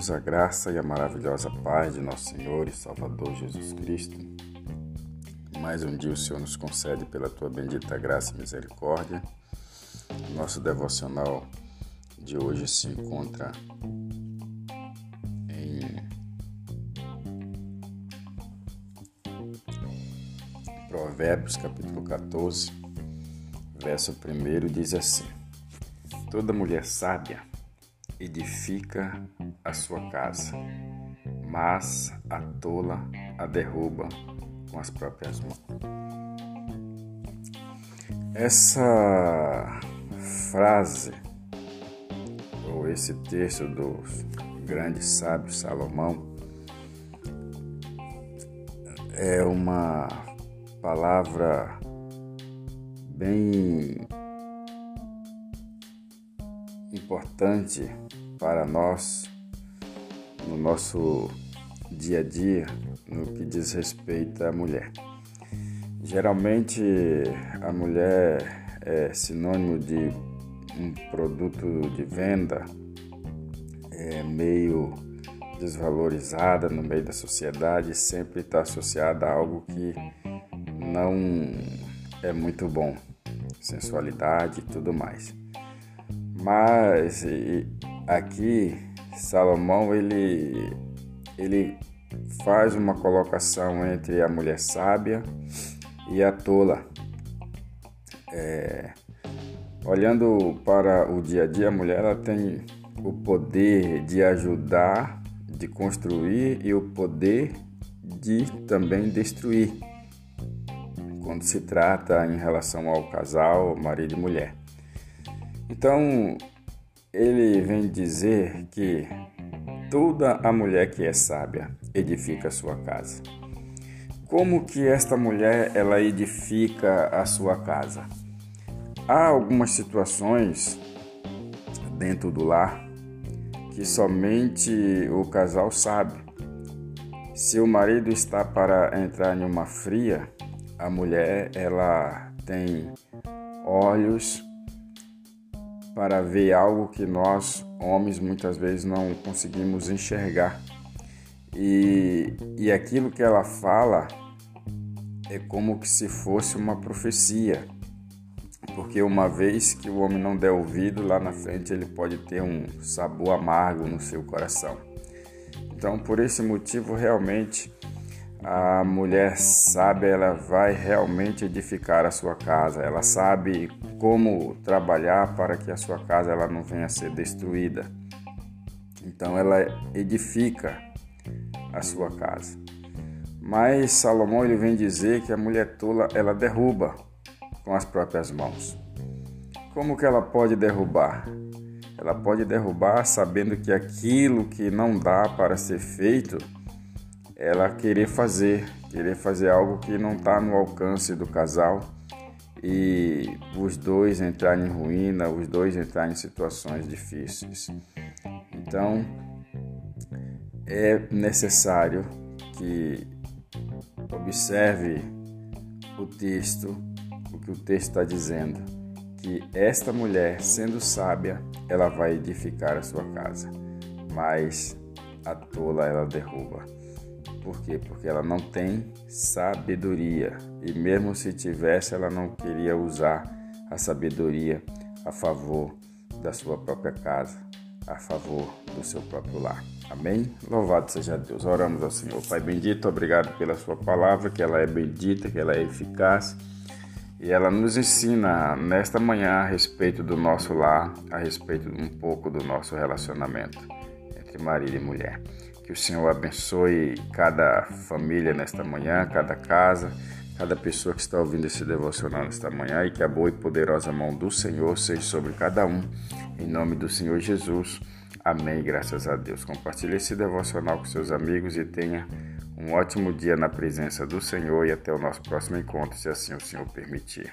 queridos, a graça e a maravilhosa paz de nosso Senhor e Salvador Jesus Cristo. Mais um dia o Senhor nos concede pela tua bendita graça e misericórdia. Nosso devocional de hoje se encontra em Provérbios, capítulo 14, verso 1 diz assim: Toda mulher sábia edifica a sua casa, mas a tola a derruba com as próprias mãos. Essa frase, ou esse texto do grande sábio Salomão, é uma palavra bem importante para nós no nosso dia a dia no que diz respeito à mulher. Geralmente a mulher é sinônimo de um produto de venda é meio desvalorizada no meio da sociedade, sempre está associada a algo que não é muito bom, sensualidade e tudo mais. Mas aqui Salomão ele ele faz uma colocação entre a mulher sábia e a tola. É, olhando para o dia a dia, a mulher ela tem o poder de ajudar, de construir e o poder de também destruir. Quando se trata em relação ao casal, marido e mulher. Então, ele vem dizer que toda a mulher que é sábia edifica a sua casa. Como que esta mulher ela edifica a sua casa? Há algumas situações dentro do lar que somente o casal sabe. Se o marido está para entrar em uma fria, a mulher ela tem olhos para ver algo que nós, homens, muitas vezes não conseguimos enxergar. E, e aquilo que ela fala é como que se fosse uma profecia. Porque uma vez que o homem não der ouvido, lá na frente ele pode ter um sabor amargo no seu coração. Então, por esse motivo, realmente a mulher sábia ela vai realmente edificar a sua casa. Ela sabe como trabalhar para que a sua casa ela não venha a ser destruída. Então ela edifica a sua casa. Mas Salomão ele vem dizer que a mulher tola ela derruba com as próprias mãos. Como que ela pode derrubar? Ela pode derrubar sabendo que aquilo que não dá para ser feito ela querer fazer, querer fazer algo que não está no alcance do casal e os dois entrarem em ruína, os dois entrarem em situações difíceis. Então, é necessário que observe o texto, o que o texto está dizendo, que esta mulher, sendo sábia, ela vai edificar a sua casa, mas a tola ela derruba. Por quê? Porque ela não tem sabedoria. E mesmo se tivesse, ela não queria usar a sabedoria a favor da sua própria casa, a favor do seu próprio lar. Amém? Louvado seja Deus. Oramos ao Senhor. Pai bendito, obrigado pela sua palavra, que ela é bendita, que ela é eficaz. E ela nos ensina nesta manhã a respeito do nosso lar, a respeito um pouco do nosso relacionamento entre marido e mulher. Que o Senhor abençoe cada família nesta manhã, cada casa, cada pessoa que está ouvindo esse devocional nesta manhã e que a boa e poderosa mão do Senhor seja sobre cada um. Em nome do Senhor Jesus. Amém. Graças a Deus. Compartilhe esse devocional com seus amigos e tenha um ótimo dia na presença do Senhor e até o nosso próximo encontro, se assim o Senhor permitir.